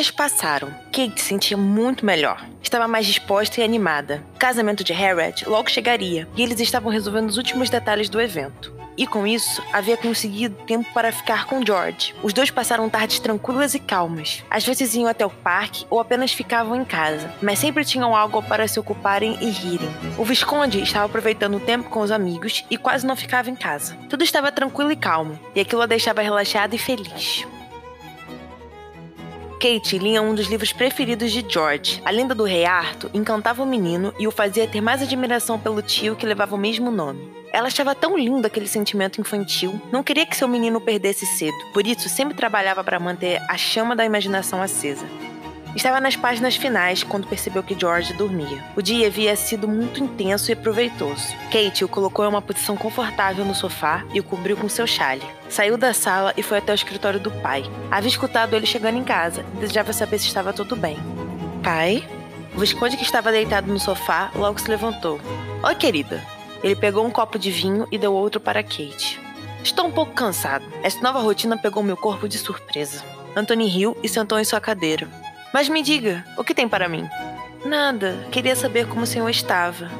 Dias passaram. Kate se sentia muito melhor. Estava mais disposta e animada. O casamento de Harriet logo chegaria e eles estavam resolvendo os últimos detalhes do evento. E com isso, havia conseguido tempo para ficar com George. Os dois passaram tardes tranquilas e calmas. Às vezes iam até o parque ou apenas ficavam em casa, mas sempre tinham algo para se ocuparem e rirem. O Visconde estava aproveitando o tempo com os amigos e quase não ficava em casa. Tudo estava tranquilo e calmo, e aquilo a deixava relaxada e feliz. Kate lia um dos livros preferidos de George. A lenda do rei Arthur encantava o menino e o fazia ter mais admiração pelo tio que levava o mesmo nome. Ela achava tão lindo aquele sentimento infantil, não queria que seu menino perdesse cedo, por isso sempre trabalhava para manter a chama da imaginação acesa. Estava nas páginas finais quando percebeu que George dormia. O dia havia sido muito intenso e proveitoso. Kate o colocou em uma posição confortável no sofá e o cobriu com seu chale. Saiu da sala e foi até o escritório do pai. Havia escutado ele chegando em casa e desejava saber se estava tudo bem. Pai? O Visconde, que estava deitado no sofá, logo se levantou. Oi, querida. Ele pegou um copo de vinho e deu outro para Kate. Estou um pouco cansado. Essa nova rotina pegou meu corpo de surpresa. Anthony riu e sentou em sua cadeira. Mas me diga, o que tem para mim? Nada, queria saber como o senhor estava.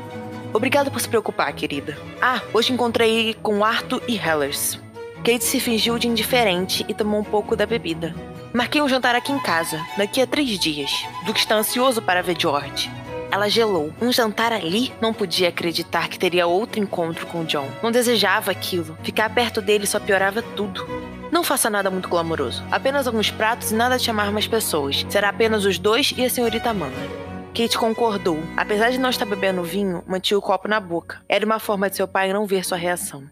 Obrigado por se preocupar, querida. Ah, hoje encontrei com Arthur e Hellers. Kate se fingiu de indiferente e tomou um pouco da bebida. Marquei um jantar aqui em casa, daqui a três dias. Duke está ansioso para ver George. Ela gelou. Um jantar ali? Não podia acreditar que teria outro encontro com John. Não desejava aquilo. Ficar perto dele só piorava tudo. Não faça nada muito glamouroso. Apenas alguns pratos e nada de chamar mais pessoas. Será apenas os dois e a senhorita Amanda. Kate concordou. Apesar de não estar bebendo vinho, mantinha o copo na boca. Era uma forma de seu pai não ver sua reação.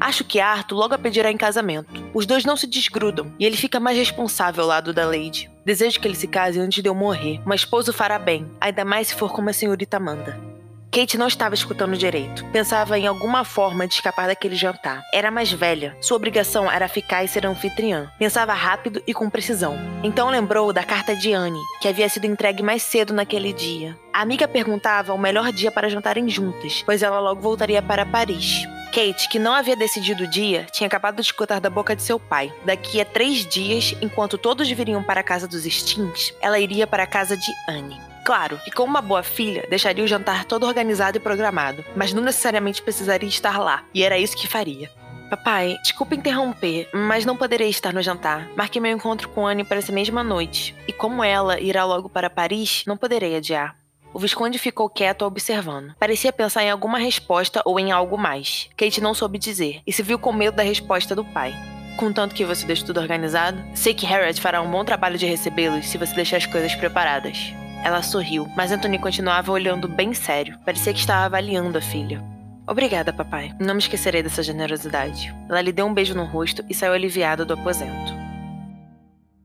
Acho que Arthur logo a pedirá em casamento. Os dois não se desgrudam e ele fica mais responsável ao lado da Lady. Desejo que ele se case antes de eu morrer. Uma esposa o fará bem, ainda mais se for como a senhorita Amanda. Kate não estava escutando direito. Pensava em alguma forma de escapar daquele jantar. Era mais velha. Sua obrigação era ficar e ser anfitriã. Pensava rápido e com precisão. Então lembrou da carta de Anne, que havia sido entregue mais cedo naquele dia. A amiga perguntava o melhor dia para jantarem juntas, pois ela logo voltaria para Paris. Kate, que não havia decidido o dia, tinha acabado de escutar da boca de seu pai. Daqui a três dias, enquanto todos viriam para a casa dos Stins, ela iria para a casa de Anne. Claro que, como uma boa filha, deixaria o jantar todo organizado e programado, mas não necessariamente precisaria estar lá, e era isso que faria. Papai, desculpa interromper, mas não poderei estar no jantar. Marquei meu encontro com Anne para essa mesma noite, e como ela irá logo para Paris, não poderei adiar. O Visconde ficou quieto observando. Parecia pensar em alguma resposta ou em algo mais. Kate não soube dizer, e se viu com medo da resposta do pai. Contanto que você deixe tudo organizado, sei que Harriet fará um bom trabalho de recebê-los se você deixar as coisas preparadas. Ela sorriu, mas Anthony continuava olhando bem sério. Parecia que estava avaliando a filha. Obrigada, papai. Não me esquecerei dessa generosidade. Ela lhe deu um beijo no rosto e saiu aliviada do aposento.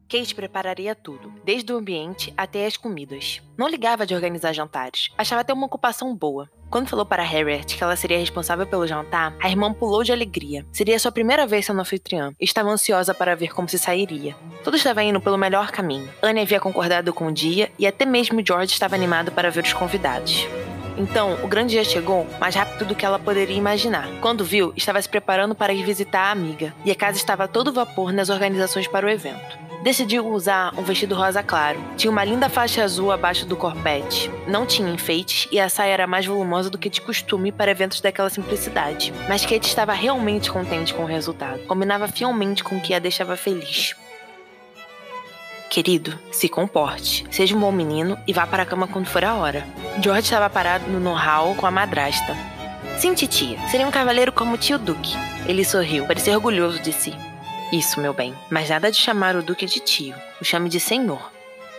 Kate prepararia tudo, desde o ambiente até as comidas. Não ligava de organizar jantares, achava até uma ocupação boa. Quando falou para Harriet que ela seria responsável pelo jantar, a irmã pulou de alegria. Seria sua primeira vez sendo anfitriã estava ansiosa para ver como se sairia. Tudo estava indo pelo melhor caminho. Anne havia concordado com o dia e até mesmo George estava animado para ver os convidados. Então, o grande dia chegou mais rápido do que ela poderia imaginar. Quando viu, estava se preparando para ir visitar a amiga, e a casa estava a todo vapor nas organizações para o evento. Decidiu usar um vestido rosa claro. Tinha uma linda faixa azul abaixo do corpete. Não tinha enfeites e a saia era mais volumosa do que de costume para eventos daquela simplicidade. Mas Kate estava realmente contente com o resultado. Combinava fielmente com o que a deixava feliz. Querido, se comporte, seja um bom menino e vá para a cama quando for a hora. George estava parado no hall com a madrasta. Sim, titia. Seria um cavaleiro como o tio Duque. Ele sorriu, parecia orgulhoso de si. Isso, meu bem. Mas nada de chamar o Duque de tio. O chame de senhor.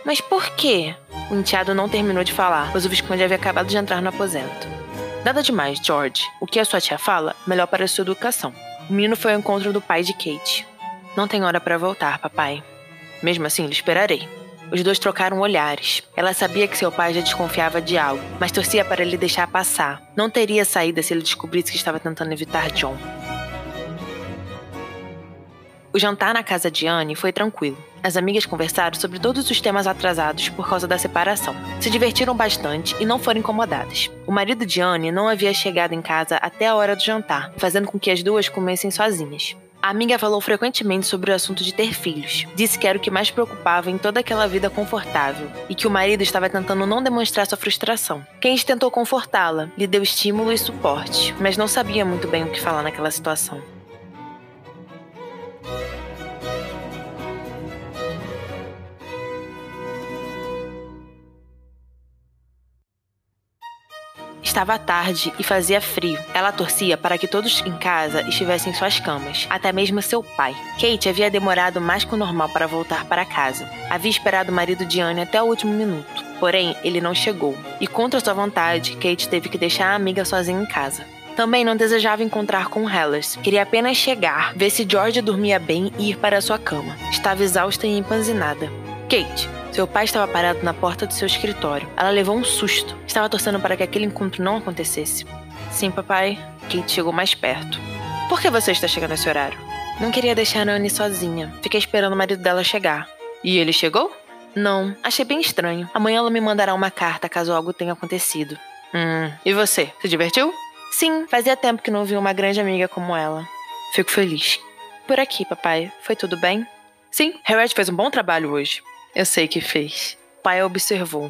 Mas por quê? O enteado não terminou de falar, pois o Visconde havia acabado de entrar no aposento. Nada demais, George. O que a sua tia fala, melhor para a sua educação. O menino foi ao encontro do pai de Kate. Não tem hora para voltar, papai. Mesmo assim, lhe esperarei. Os dois trocaram olhares. Ela sabia que seu pai já desconfiava de algo, mas torcia para ele deixar passar. Não teria saída se ele descobrisse que estava tentando evitar John. O jantar na casa de Anne foi tranquilo. As amigas conversaram sobre todos os temas atrasados por causa da separação. Se divertiram bastante e não foram incomodadas. O marido de Anne não havia chegado em casa até a hora do jantar, fazendo com que as duas comessem sozinhas. A amiga falou frequentemente sobre o assunto de ter filhos. Disse que era o que mais preocupava em toda aquela vida confortável e que o marido estava tentando não demonstrar sua frustração. Kate tentou confortá-la, lhe deu estímulo e suporte, mas não sabia muito bem o que falar naquela situação. Estava tarde e fazia frio. Ela torcia para que todos em casa estivessem em suas camas, até mesmo seu pai. Kate havia demorado mais que o normal para voltar para casa. Havia esperado o marido de Anne até o último minuto. Porém, ele não chegou. E contra sua vontade, Kate teve que deixar a amiga sozinha em casa. Também não desejava encontrar com Hellas. Queria apenas chegar, ver se George dormia bem e ir para sua cama. Estava exausta e empanzinada. Kate, seu pai estava parado na porta do seu escritório. Ela levou um susto. Estava torcendo para que aquele encontro não acontecesse. Sim, papai. Kate chegou mais perto. Por que você está chegando nesse horário? Não queria deixar a Anne sozinha. Fiquei esperando o marido dela chegar. E ele chegou? Não, achei bem estranho. Amanhã ela me mandará uma carta caso algo tenha acontecido. Hum, e você? Se divertiu? Sim, fazia tempo que não vi uma grande amiga como ela. Fico feliz. Por aqui, papai. Foi tudo bem? Sim, Harriet fez um bom trabalho hoje. Eu sei que fez. O pai observou.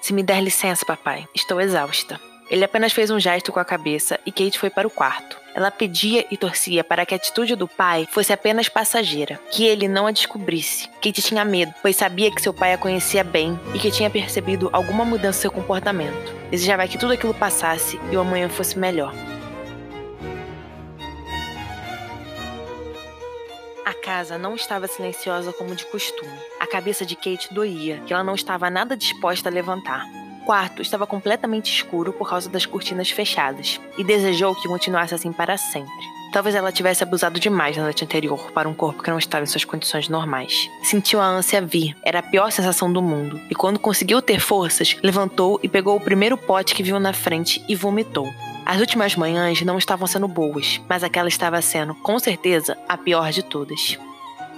Se me der licença, papai, estou exausta. Ele apenas fez um gesto com a cabeça e Kate foi para o quarto. Ela pedia e torcia para que a atitude do pai fosse apenas passageira, que ele não a descobrisse. Kate tinha medo, pois sabia que seu pai a conhecia bem e que tinha percebido alguma mudança em seu comportamento. Desejava que tudo aquilo passasse e o amanhã fosse melhor. Casa não estava silenciosa como de costume. A cabeça de Kate doía, que ela não estava nada disposta a levantar. O quarto estava completamente escuro por causa das cortinas fechadas, e desejou que continuasse assim para sempre. Talvez ela tivesse abusado demais na noite anterior para um corpo que não estava em suas condições normais. Sentiu a ânsia vir, era a pior sensação do mundo, e quando conseguiu ter forças, levantou e pegou o primeiro pote que viu na frente e vomitou. As últimas manhãs não estavam sendo boas, mas aquela estava sendo, com certeza, a pior de todas.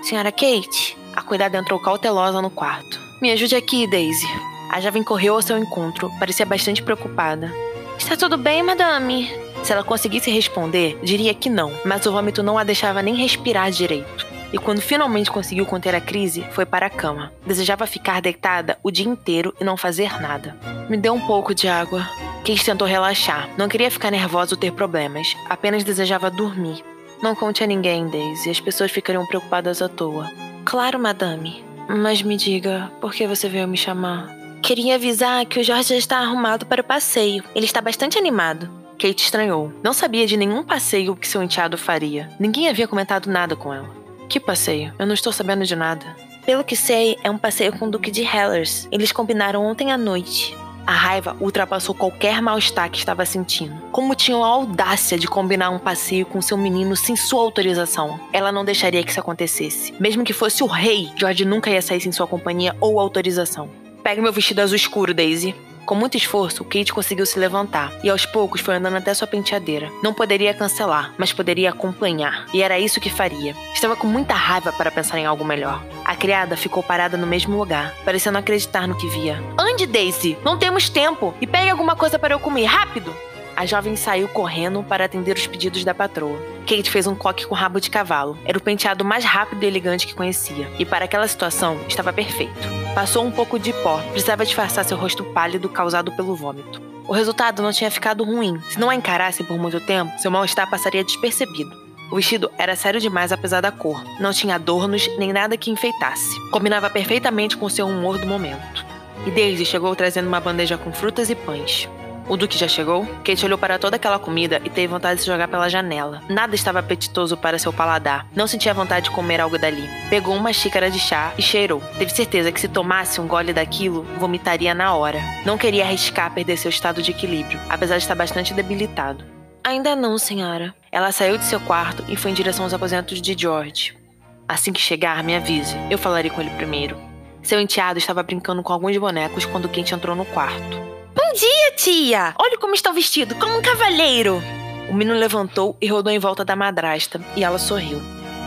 Senhora Kate, a cuidada entrou cautelosa no quarto. Me ajude aqui, Daisy. A jovem correu ao seu encontro, parecia bastante preocupada. Está tudo bem, madame? Se ela conseguisse responder, diria que não, mas o vômito não a deixava nem respirar direito. E quando finalmente conseguiu conter a crise, foi para a cama. Desejava ficar deitada o dia inteiro e não fazer nada. Me dê um pouco de água, Kate tentou relaxar. Não queria ficar nervosa ou ter problemas. Apenas desejava dormir. Não conte a ninguém, Daisy. As pessoas ficariam preocupadas à toa. Claro, madame. Mas me diga, por que você veio me chamar? Queria avisar que o Jorge já está arrumado para o passeio. Ele está bastante animado. Kate estranhou. Não sabia de nenhum passeio que seu enteado faria. Ninguém havia comentado nada com ela. Que passeio? Eu não estou sabendo de nada. Pelo que sei, é um passeio com o Duque de Hellers. Eles combinaram ontem à noite. A raiva ultrapassou qualquer mal-estar que estava sentindo. Como tinham a audácia de combinar um passeio com seu menino sem sua autorização. Ela não deixaria que isso acontecesse. Mesmo que fosse o rei, George nunca ia sair sem sua companhia ou autorização. Pegue meu vestido azul escuro, Daisy. Com muito esforço, Kate conseguiu se levantar e aos poucos foi andando até sua penteadeira. Não poderia cancelar, mas poderia acompanhar, e era isso que faria. Estava com muita raiva para pensar em algo melhor. A criada ficou parada no mesmo lugar, parecendo acreditar no que via. Ande, Daisy! Não temos tempo! E pegue alguma coisa para eu comer, rápido! A jovem saiu correndo para atender os pedidos da patroa. Kate fez um coque com rabo de cavalo. Era o penteado mais rápido e elegante que conhecia, e para aquela situação estava perfeito. Passou um pouco de pó, precisava disfarçar seu rosto pálido causado pelo vômito. O resultado não tinha ficado ruim. Se não a encarassem por muito tempo, seu mal-estar passaria despercebido. O vestido era sério demais apesar da cor. Não tinha adornos nem nada que enfeitasse. Combinava perfeitamente com seu humor do momento. E Daisy chegou trazendo uma bandeja com frutas e pães. O Duque já chegou? Kate olhou para toda aquela comida e teve vontade de se jogar pela janela. Nada estava apetitoso para seu paladar. Não sentia vontade de comer algo dali. Pegou uma xícara de chá e cheirou. Teve certeza que se tomasse um gole daquilo, vomitaria na hora. Não queria arriscar perder seu estado de equilíbrio, apesar de estar bastante debilitado. Ainda não, senhora. Ela saiu de seu quarto e foi em direção aos aposentos de George. Assim que chegar, me avise. Eu falarei com ele primeiro. Seu enteado estava brincando com alguns bonecos quando Kate entrou no quarto. Bom dia, tia! Olha como está vestido, como um cavalheiro! O menino levantou e rodou em volta da madrasta, e ela sorriu.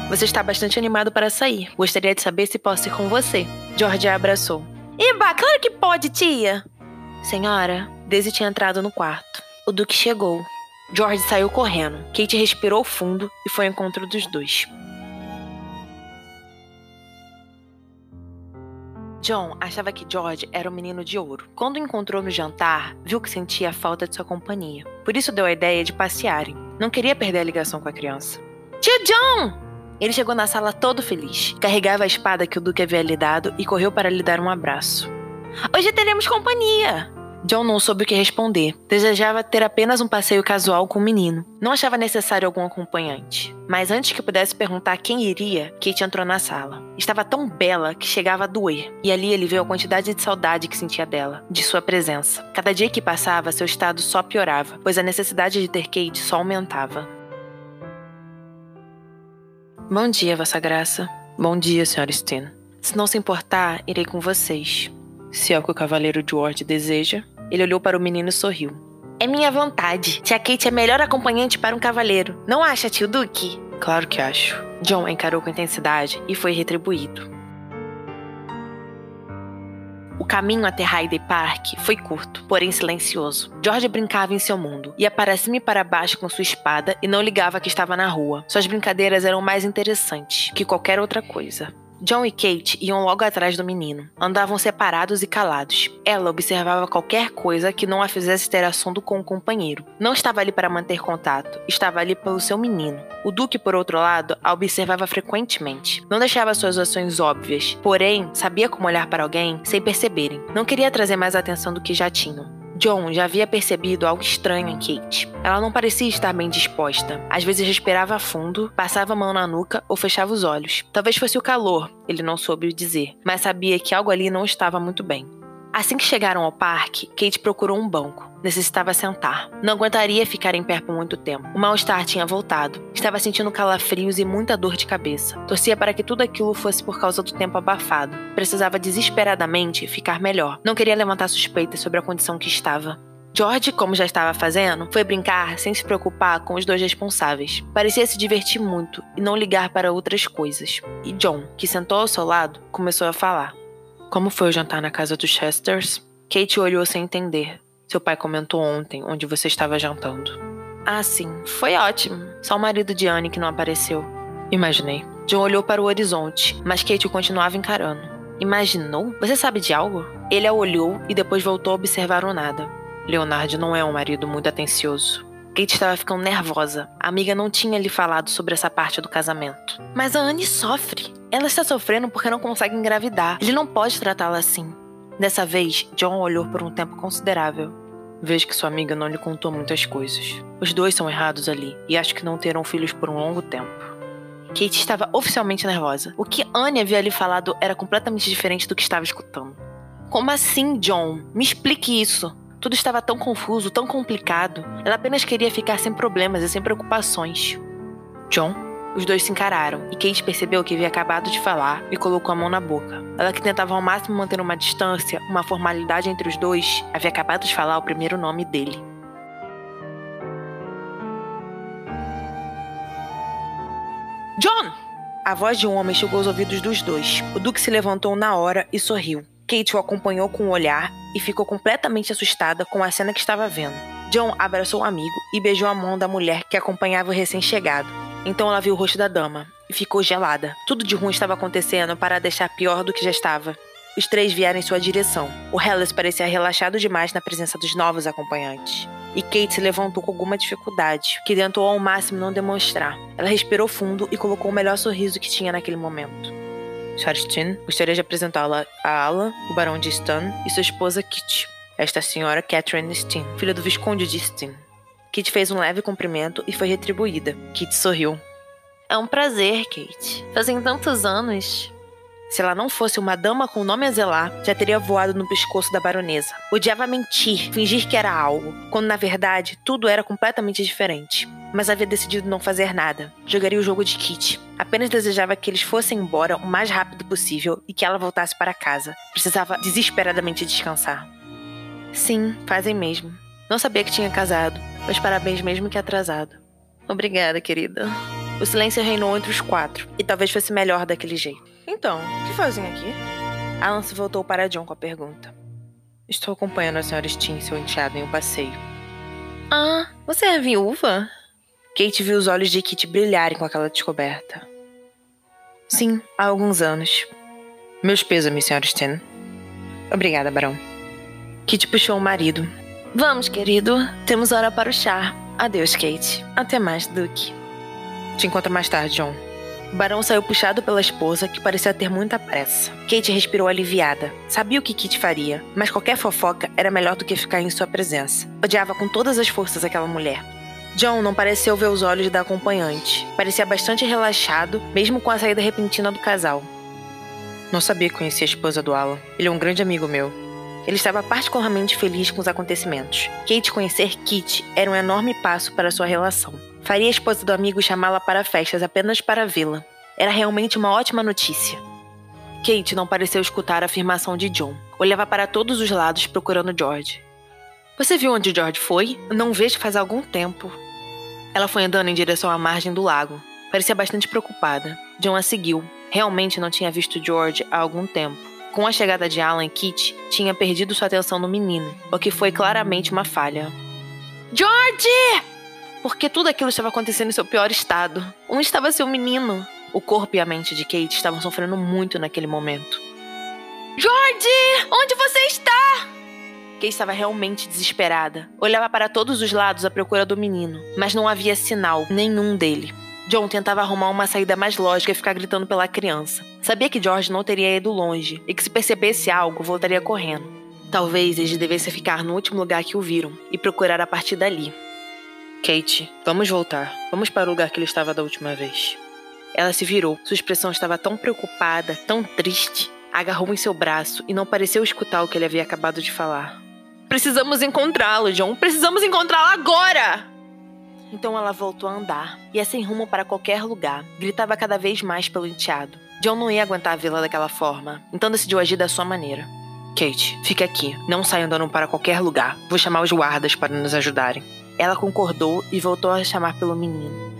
Você está bastante animado para sair. Gostaria de saber se posso ir com você. George a abraçou. Eba, claro que pode, tia! Senhora, Daisy tinha entrado no quarto. O Duque chegou. George saiu correndo. Kate respirou fundo e foi ao encontro dos dois. John achava que George era um menino de ouro. Quando o encontrou no jantar, viu que sentia a falta de sua companhia. Por isso deu a ideia de passearem. Não queria perder a ligação com a criança. Tio John! Ele chegou na sala todo feliz. Carregava a espada que o Duque havia lhe dado e correu para lhe dar um abraço. Hoje teremos companhia! John não soube o que responder. Desejava ter apenas um passeio casual com o menino. Não achava necessário algum acompanhante. Mas antes que pudesse perguntar quem iria, Kate entrou na sala. Estava tão bela que chegava a doer. E ali ele viu a quantidade de saudade que sentia dela, de sua presença. Cada dia que passava, seu estado só piorava, pois a necessidade de ter Kate só aumentava. Bom dia, Vossa Graça. Bom dia, Sr. Steen. Se não se importar, irei com vocês. Se é o que o Cavaleiro George deseja, ele olhou para o menino e sorriu. É minha vontade. Tia Kate é melhor acompanhante para um cavaleiro. Não acha, tio Duque? Claro que acho. John encarou com intensidade e foi retribuído. O caminho até Hyde Park foi curto, porém silencioso. George brincava em seu mundo, ia para cima e para baixo com sua espada e não ligava que estava na rua. Suas brincadeiras eram mais interessantes que qualquer outra coisa. John e Kate iam logo atrás do menino. Andavam separados e calados. Ela observava qualquer coisa que não a fizesse ter assunto com o companheiro. Não estava ali para manter contato, estava ali pelo seu menino. O Duque, por outro lado, a observava frequentemente. Não deixava suas ações óbvias, porém, sabia como olhar para alguém sem perceberem. Não queria trazer mais atenção do que já tinham. John já havia percebido algo estranho em Kate. Ela não parecia estar bem disposta. Às vezes respirava fundo, passava a mão na nuca ou fechava os olhos. Talvez fosse o calor, ele não soube dizer, mas sabia que algo ali não estava muito bem. Assim que chegaram ao parque, Kate procurou um banco. Necessitava sentar. Não aguentaria ficar em pé por muito tempo. O mal-estar tinha voltado. Estava sentindo calafrios e muita dor de cabeça. Torcia para que tudo aquilo fosse por causa do tempo abafado. Precisava desesperadamente ficar melhor. Não queria levantar suspeitas sobre a condição que estava. George, como já estava fazendo, foi brincar sem se preocupar com os dois responsáveis. Parecia se divertir muito e não ligar para outras coisas. E John, que sentou ao seu lado, começou a falar. Como foi o jantar na casa dos Chesters? Kate olhou sem entender. Seu pai comentou ontem onde você estava jantando. Ah, sim. Foi ótimo. Só o marido de Anne que não apareceu. Imaginei. John olhou para o horizonte, mas Kate o continuava encarando. Imaginou? Você sabe de algo? Ele a olhou e depois voltou a observar o nada. Leonard não é um marido muito atencioso. Kate estava ficando nervosa. A amiga não tinha lhe falado sobre essa parte do casamento. Mas a Anne sofre. Ela está sofrendo porque não consegue engravidar. Ele não pode tratá-la assim. Dessa vez, John olhou por um tempo considerável. Vejo que sua amiga não lhe contou muitas coisas. Os dois são errados ali e acho que não terão filhos por um longo tempo. Kate estava oficialmente nervosa. O que Anne havia lhe falado era completamente diferente do que estava escutando. Como assim, John? Me explique isso. Tudo estava tão confuso, tão complicado. Ela apenas queria ficar sem problemas e sem preocupações. John? Os dois se encararam e Kate percebeu que havia acabado de falar e colocou a mão na boca. Ela que tentava ao máximo manter uma distância, uma formalidade entre os dois, havia acabado de falar o primeiro nome dele. John! A voz de um homem chegou aos ouvidos dos dois. O Duque se levantou na hora e sorriu. Kate o acompanhou com o um olhar e ficou completamente assustada com a cena que estava vendo. John abraçou o amigo e beijou a mão da mulher que acompanhava o recém-chegado. Então ela viu o rosto da dama e ficou gelada. Tudo de ruim estava acontecendo para deixar pior do que já estava. Os três vieram em sua direção. O Hellas parecia relaxado demais na presença dos novos acompanhantes. E Kate se levantou com alguma dificuldade, que tentou ao máximo não demonstrar. Ela respirou fundo e colocou o melhor sorriso que tinha naquele momento. Sharstin gostaria de apresentá-la a Alan, o Barão de Stan, e sua esposa Kit. Esta senhora Catherine Steen, filha do Visconde de Steen. Kate fez um leve cumprimento e foi retribuída. Kate sorriu. É um prazer, Kate. Fazem tantos anos. Se ela não fosse uma dama com nome a zelar, já teria voado no pescoço da baronesa. Odiava mentir, fingir que era algo, quando na verdade tudo era completamente diferente. Mas havia decidido não fazer nada. Jogaria o jogo de Kit. Apenas desejava que eles fossem embora o mais rápido possível e que ela voltasse para casa. Precisava desesperadamente descansar. Sim, fazem mesmo. Não sabia que tinha casado, mas parabéns mesmo que atrasado. Obrigada, querida. O silêncio reinou entre os quatro, e talvez fosse melhor daquele jeito. Então, o que fazem aqui? Alan se voltou para John com a pergunta. Estou acompanhando a senhora Steen seu enteado em um passeio. Ah, você é viúva? Kate viu os olhos de Kit brilharem com aquela descoberta. Sim, há alguns anos. Meus pêsames, senhora Steen. Obrigada, Barão. Kit puxou o marido. Vamos, querido. Temos hora para o chá. Adeus, Kate. Até mais, Duke. Te encontro mais tarde, John. O barão saiu puxado pela esposa, que parecia ter muita pressa. Kate respirou aliviada. Sabia o que Kit faria, mas qualquer fofoca era melhor do que ficar em sua presença. Odiava com todas as forças aquela mulher. John não pareceu ver os olhos da acompanhante. Parecia bastante relaxado, mesmo com a saída repentina do casal. Não sabia que conhecia a esposa do Alan. Ele é um grande amigo meu. Ele estava particularmente feliz com os acontecimentos. Kate conhecer Kit era um enorme passo para sua relação. Faria a esposa do amigo chamá-la para festas apenas para vê-la. Era realmente uma ótima notícia. Kate não pareceu escutar a afirmação de John. Olhava para todos os lados procurando George. Você viu onde George foi? Não vejo faz algum tempo. Ela foi andando em direção à margem do lago. Parecia bastante preocupada. John a seguiu. Realmente não tinha visto George há algum tempo. Com a chegada de Alan e Kit, tinha perdido sua atenção no menino, o que foi claramente uma falha. George! Porque tudo aquilo estava acontecendo em seu pior estado. Onde estava seu menino? O corpo e a mente de Kate estavam sofrendo muito naquele momento. George! Onde você está? Kate estava realmente desesperada. Olhava para todos os lados à procura do menino, mas não havia sinal nenhum dele. John tentava arrumar uma saída mais lógica e ficar gritando pela criança. Sabia que George não teria ido longe e que se percebesse algo, voltaria correndo. Talvez eles devessem ficar no último lugar que o viram e procurar a partir dali. Kate, vamos voltar. Vamos para o lugar que ele estava da última vez. Ela se virou. Sua expressão estava tão preocupada, tão triste. Agarrou em seu braço e não pareceu escutar o que ele havia acabado de falar. Precisamos encontrá-lo, John. Precisamos encontrá-lo agora! Então ela voltou a andar, ia sem rumo para qualquer lugar. Gritava cada vez mais pelo enteado. John não ia aguentar vê-la daquela forma, então decidiu agir da sua maneira. Kate, fique aqui. Não saia andando para qualquer lugar. Vou chamar os guardas para nos ajudarem. Ela concordou e voltou a chamar pelo menino.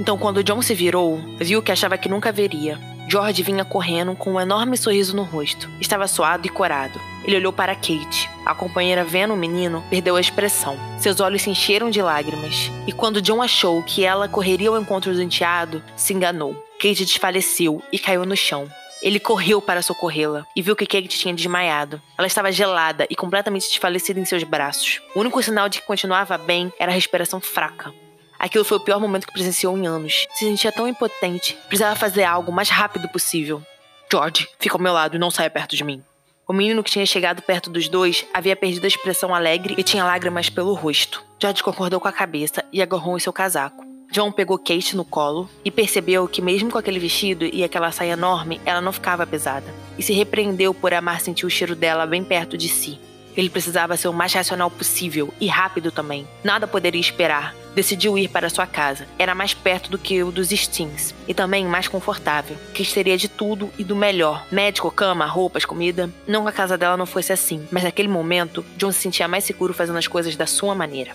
Então, quando John se virou, viu que achava que nunca veria. George vinha correndo com um enorme sorriso no rosto. Estava suado e corado. Ele olhou para Kate. A companheira, vendo o menino, perdeu a expressão. Seus olhos se encheram de lágrimas. E quando John achou que ela correria ao encontro do enteado, se enganou. Kate desfaleceu e caiu no chão. Ele correu para socorrê-la e viu que Kate tinha desmaiado. Ela estava gelada e completamente desfalecida em seus braços. O único sinal de que continuava bem era a respiração fraca. Aquilo foi o pior momento que presenciou em anos. Se sentia tão impotente, precisava fazer algo o mais rápido possível. George, fica ao meu lado e não saia perto de mim. O menino que tinha chegado perto dos dois havia perdido a expressão alegre e tinha lágrimas pelo rosto. George concordou com a cabeça e agarrou em seu casaco. John pegou Kate no colo e percebeu que, mesmo com aquele vestido e aquela saia enorme, ela não ficava pesada. E se repreendeu por amar sentir o cheiro dela bem perto de si. Ele precisava ser o mais racional possível e rápido também. Nada poderia esperar. Decidiu ir para sua casa. Era mais perto do que o dos Stings e também mais confortável. Que teria de tudo e do melhor: médico, cama, roupas, comida. Não que a casa dela não fosse assim, mas naquele momento, John se sentia mais seguro fazendo as coisas da sua maneira.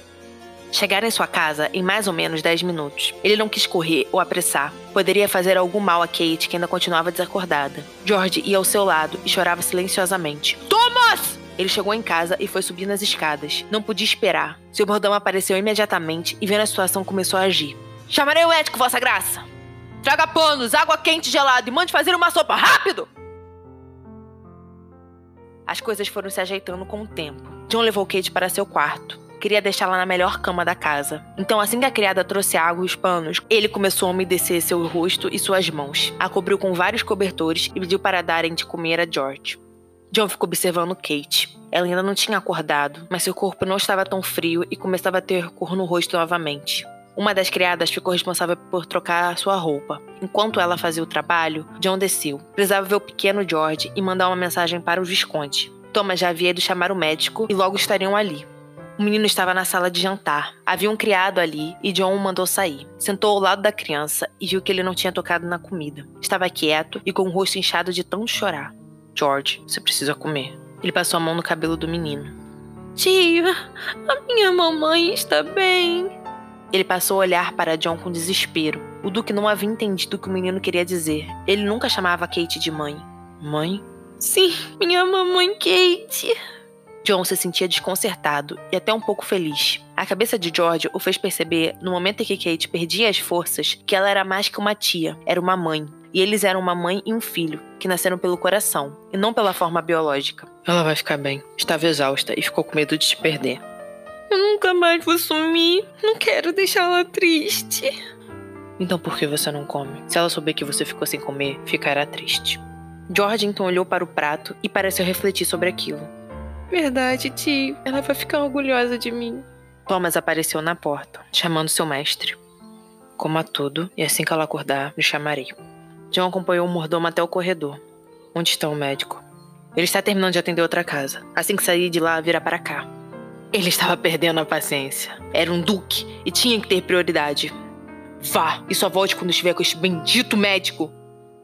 Chegaram em sua casa em mais ou menos 10 minutos. Ele não quis correr ou apressar. Poderia fazer algum mal a Kate, que ainda continuava desacordada. George ia ao seu lado e chorava silenciosamente. Thomas! Ele chegou em casa e foi subir nas escadas. Não podia esperar. Seu bordão apareceu imediatamente e, vendo a situação, começou a agir. Chamarei o médico, Vossa Graça! Traga panos, água quente e gelada e mande fazer uma sopa rápido! As coisas foram se ajeitando com o tempo. John levou Kate para seu quarto queria deixá-la na melhor cama da casa. Então, assim que a criada trouxe água e os panos, ele começou a umedecer seu rosto e suas mãos, a cobriu com vários cobertores e pediu para darem de comer a George. John ficou observando Kate. Ela ainda não tinha acordado, mas seu corpo não estava tão frio e começava a ter cor no rosto novamente. Uma das criadas ficou responsável por trocar sua roupa. Enquanto ela fazia o trabalho, John desceu. Precisava ver o pequeno George e mandar uma mensagem para o Visconde. Thomas já havia ido chamar o médico e logo estariam ali. O menino estava na sala de jantar. Havia um criado ali e John o mandou sair. Sentou ao lado da criança e viu que ele não tinha tocado na comida. Estava quieto e com o rosto inchado de tanto chorar. George, você precisa comer. Ele passou a mão no cabelo do menino. Tio, a minha mamãe está bem. Ele passou a olhar para John com desespero. O Duque não havia entendido o que o menino queria dizer. Ele nunca chamava Kate de mãe. Mãe? Sim, minha mamãe Kate. John se sentia desconcertado e até um pouco feliz. A cabeça de George o fez perceber, no momento em que Kate perdia as forças, que ela era mais que uma tia, era uma mãe. E eles eram uma mãe e um filho, que nasceram pelo coração, e não pela forma biológica. Ela vai ficar bem. Estava exausta e ficou com medo de te perder. Eu nunca mais vou sumir. Não quero deixá-la triste. Então por que você não come? Se ela souber que você ficou sem comer, ficará triste. George então olhou para o prato e pareceu refletir sobre aquilo. Verdade, tio. Ela vai ficar orgulhosa de mim. Thomas apareceu na porta, chamando seu mestre. Coma tudo, e assim que ela acordar, lhe chamarei. John acompanhou o mordomo até o corredor. Onde está o médico? Ele está terminando de atender outra casa. Assim que sair de lá, virá para cá. Ele estava perdendo a paciência. Era um duque e tinha que ter prioridade. Vá e só volte quando estiver com este bendito médico.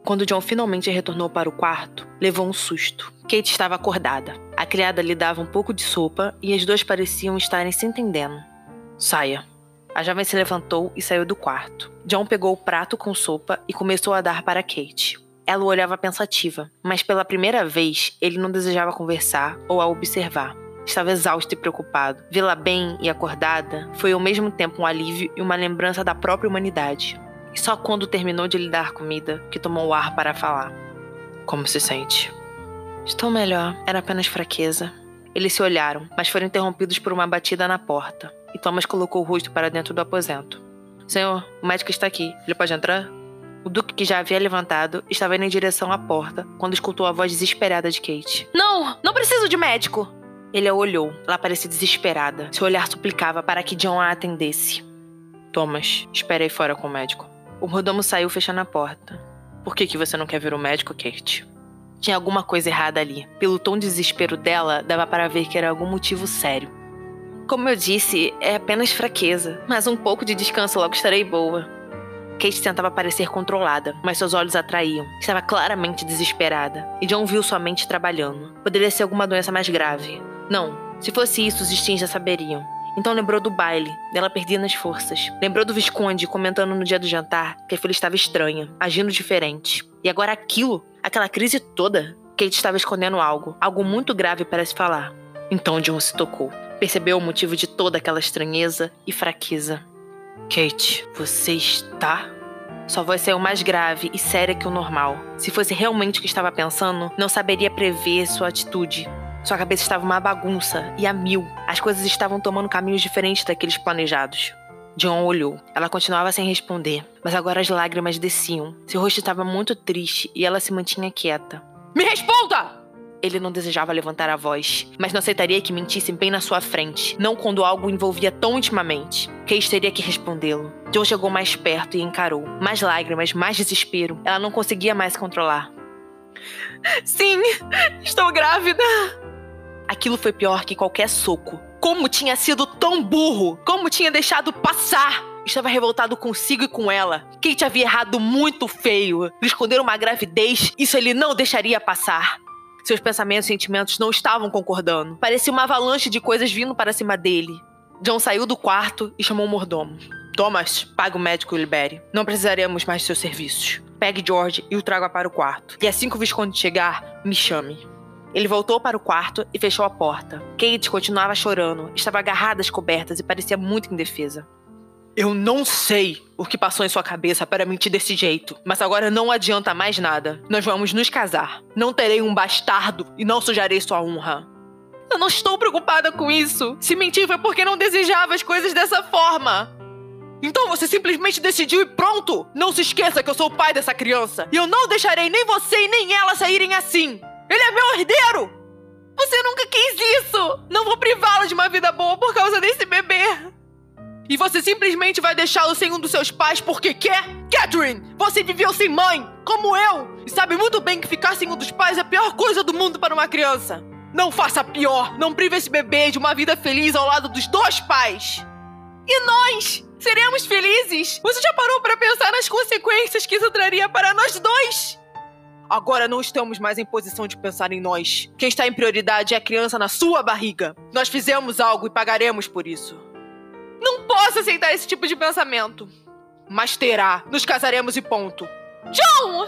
Quando John finalmente retornou para o quarto, levou um susto. Kate estava acordada. A criada lhe dava um pouco de sopa e as duas pareciam estarem se entendendo. Saia. A jovem se levantou e saiu do quarto. John pegou o prato com sopa e começou a dar para Kate. Ela o olhava pensativa, mas pela primeira vez ele não desejava conversar ou a observar. Estava exausto e preocupado. Vê-la bem e acordada foi ao mesmo tempo um alívio e uma lembrança da própria humanidade. E só quando terminou de lhe dar comida que tomou o ar para falar. Como se sente? Estou melhor, era apenas fraqueza. Eles se olharam, mas foram interrompidos por uma batida na porta, e Thomas colocou o rosto para dentro do aposento. Senhor, o médico está aqui. Ele pode entrar? O Duque, que já havia levantado, estava indo em direção à porta quando escutou a voz desesperada de Kate. Não, não preciso de médico! Ele a olhou. Ela parecia desesperada. Seu olhar suplicava para que John a atendesse. Thomas, espere aí fora com o médico. O mordomo saiu fechando a porta. Por que, que você não quer ver o médico, Kate? Tinha alguma coisa errada ali. Pelo tom de desespero dela, dava para ver que era algum motivo sério. Como eu disse, é apenas fraqueza, mas um pouco de descanso logo estarei boa. Kate tentava parecer controlada, mas seus olhos atraíam. Estava claramente desesperada, e John viu sua mente trabalhando. Poderia ser alguma doença mais grave. Não, se fosse isso, os Steens já saberiam. Então lembrou do baile, dela perdendo as forças. Lembrou do Visconde comentando no dia do jantar que a filha estava estranha, agindo diferente. E agora aquilo, aquela crise toda. Kate estava escondendo algo, algo muito grave para se falar. Então John se tocou. Percebeu o motivo de toda aquela estranheza e fraqueza. Kate, você está? Sua voz saiu mais grave e séria que o normal. Se fosse realmente o que estava pensando, não saberia prever sua atitude. Sua cabeça estava uma bagunça e a mil. As coisas estavam tomando caminhos diferentes daqueles planejados. John olhou. Ela continuava sem responder, mas agora as lágrimas desciam. Seu rosto estava muito triste e ela se mantinha quieta. Me responda! Ele não desejava levantar a voz, mas não aceitaria que mentissem bem na sua frente, não quando algo envolvia tão intimamente. Case teria que respondê-lo. John chegou mais perto e encarou. Mais lágrimas, mais desespero. Ela não conseguia mais controlar. Sim, estou grávida. Aquilo foi pior que qualquer soco. Como tinha sido tão burro? Como tinha deixado passar? Estava revoltado consigo e com ela. Kate havia errado muito feio. Esconder uma gravidez, isso ele não deixaria passar. Seus pensamentos e sentimentos não estavam concordando. Parecia uma avalanche de coisas vindo para cima dele. John saiu do quarto e chamou o mordomo. Thomas, pague o médico e o libere. Não precisaremos mais de seus serviços. Pegue George e o traga para o quarto. E assim que o Visconde chegar, me chame. Ele voltou para o quarto e fechou a porta. Kate continuava chorando, estava agarrada às cobertas e parecia muito indefesa. Eu não sei o que passou em sua cabeça para mentir desse jeito, mas agora não adianta mais nada. Nós vamos nos casar. Não terei um bastardo e não sujarei sua honra. Eu não estou preocupada com isso. Se mentir foi porque não desejava as coisas dessa forma. Então você simplesmente decidiu e pronto! Não se esqueça que eu sou o pai dessa criança. E eu não deixarei nem você e nem ela saírem assim. Ele é meu herdeiro! Você nunca quis isso! Não vou privá-lo de uma vida boa por causa desse bebê! E você simplesmente vai deixá-lo sem um dos seus pais porque quer? Catherine, você viveu sem mãe, como eu, e sabe muito bem que ficar sem um dos pais é a pior coisa do mundo para uma criança. Não faça pior, não prive esse bebê de uma vida feliz ao lado dos dois pais. E nós? Seremos felizes? Você já parou para pensar nas consequências que isso traria para nós dois? Agora não estamos mais em posição de pensar em nós. Quem está em prioridade é a criança na sua barriga. Nós fizemos algo e pagaremos por isso. Não posso aceitar esse tipo de pensamento. Mas terá. Nos casaremos e ponto. John!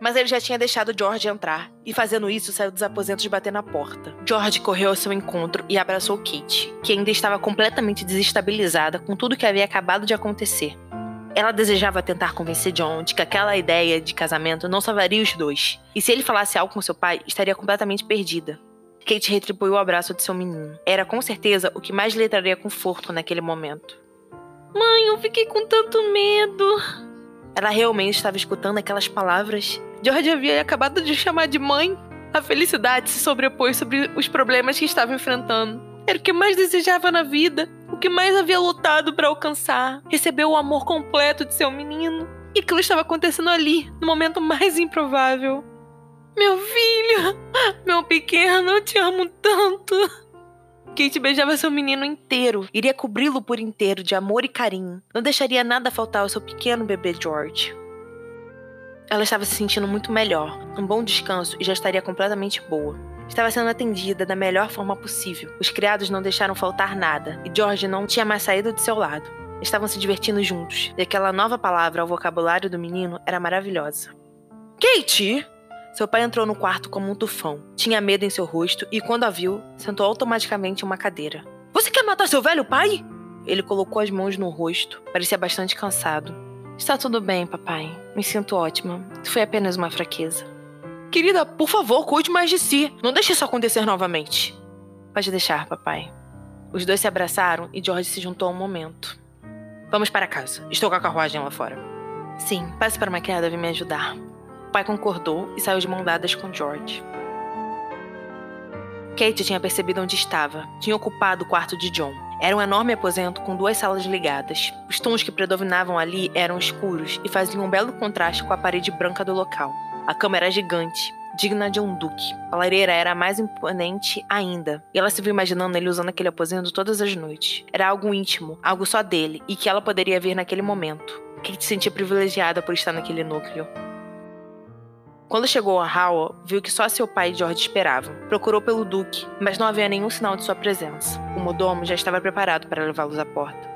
Mas ele já tinha deixado George entrar, e fazendo isso saiu dos aposentos bater na porta. George correu ao seu encontro e abraçou Kate, que ainda estava completamente desestabilizada com tudo que havia acabado de acontecer. Ela desejava tentar convencer John de que aquela ideia de casamento não salvaria os dois, e se ele falasse algo com seu pai, estaria completamente perdida. Kate retribuiu o abraço de seu menino. Era com certeza o que mais lhe traria conforto naquele momento. Mãe, eu fiquei com tanto medo. Ela realmente estava escutando aquelas palavras. George havia acabado de chamar de mãe. A felicidade se sobrepôs sobre os problemas que estava enfrentando. Era o que mais desejava na vida, que mais havia lutado para alcançar. Recebeu o amor completo de seu menino. E aquilo estava acontecendo ali, no momento mais improvável. Meu filho, meu pequeno, eu te amo tanto. Kate beijava seu menino inteiro, iria cobri-lo por inteiro de amor e carinho. Não deixaria nada faltar ao seu pequeno bebê George. Ela estava se sentindo muito melhor, um bom descanso e já estaria completamente boa. Estava sendo atendida da melhor forma possível. Os criados não deixaram faltar nada e George não tinha mais saído de seu lado. Estavam se divertindo juntos, e aquela nova palavra ao vocabulário do menino era maravilhosa. Kate! Seu pai entrou no quarto como um tufão. Tinha medo em seu rosto e, quando a viu, sentou automaticamente em uma cadeira. Você quer matar seu velho pai? Ele colocou as mãos no rosto. Parecia bastante cansado. Está tudo bem, papai. Me sinto ótima. Foi apenas uma fraqueza. Querida, por favor, cuide mais de si. Não deixe isso acontecer novamente. Pode deixar, papai. Os dois se abraçaram e George se juntou um momento. Vamos para casa. Estou com a carruagem lá fora. Sim, passe para uma criada vir me ajudar pai concordou e saiu de mão dadas com George. Kate tinha percebido onde estava. Tinha ocupado o quarto de John. Era um enorme aposento com duas salas ligadas. Os tons que predominavam ali eram escuros e faziam um belo contraste com a parede branca do local. A cama era gigante, digna de um duque. A lareira era mais imponente ainda, e ela se viu imaginando ele usando aquele aposento todas as noites. Era algo íntimo, algo só dele, e que ela poderia ver naquele momento. Kate se sentia privilegiada por estar naquele núcleo. Quando chegou a Howell, viu que só seu pai e George esperavam. Procurou pelo Duque, mas não havia nenhum sinal de sua presença. O modomo já estava preparado para levá-los à porta.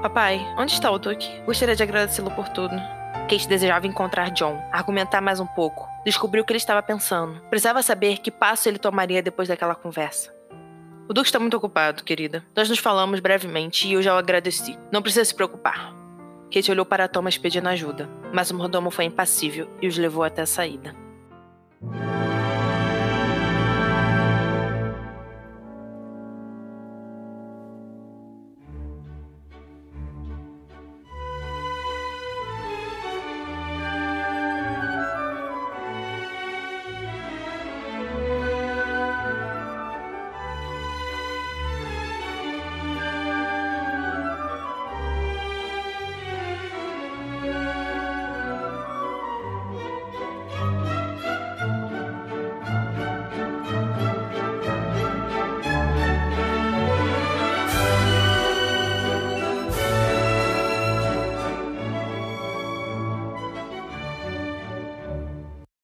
Papai, onde está o Duque? Gostaria de agradecê-lo por tudo. Kate desejava encontrar John, argumentar mais um pouco. Descobriu o que ele estava pensando. Precisava saber que passo ele tomaria depois daquela conversa. O Duque está muito ocupado, querida. Nós nos falamos brevemente e eu já o agradeci. Não precisa se preocupar. Kate olhou para Thomas pedindo ajuda, mas o mordomo foi impassível e os levou até a saída.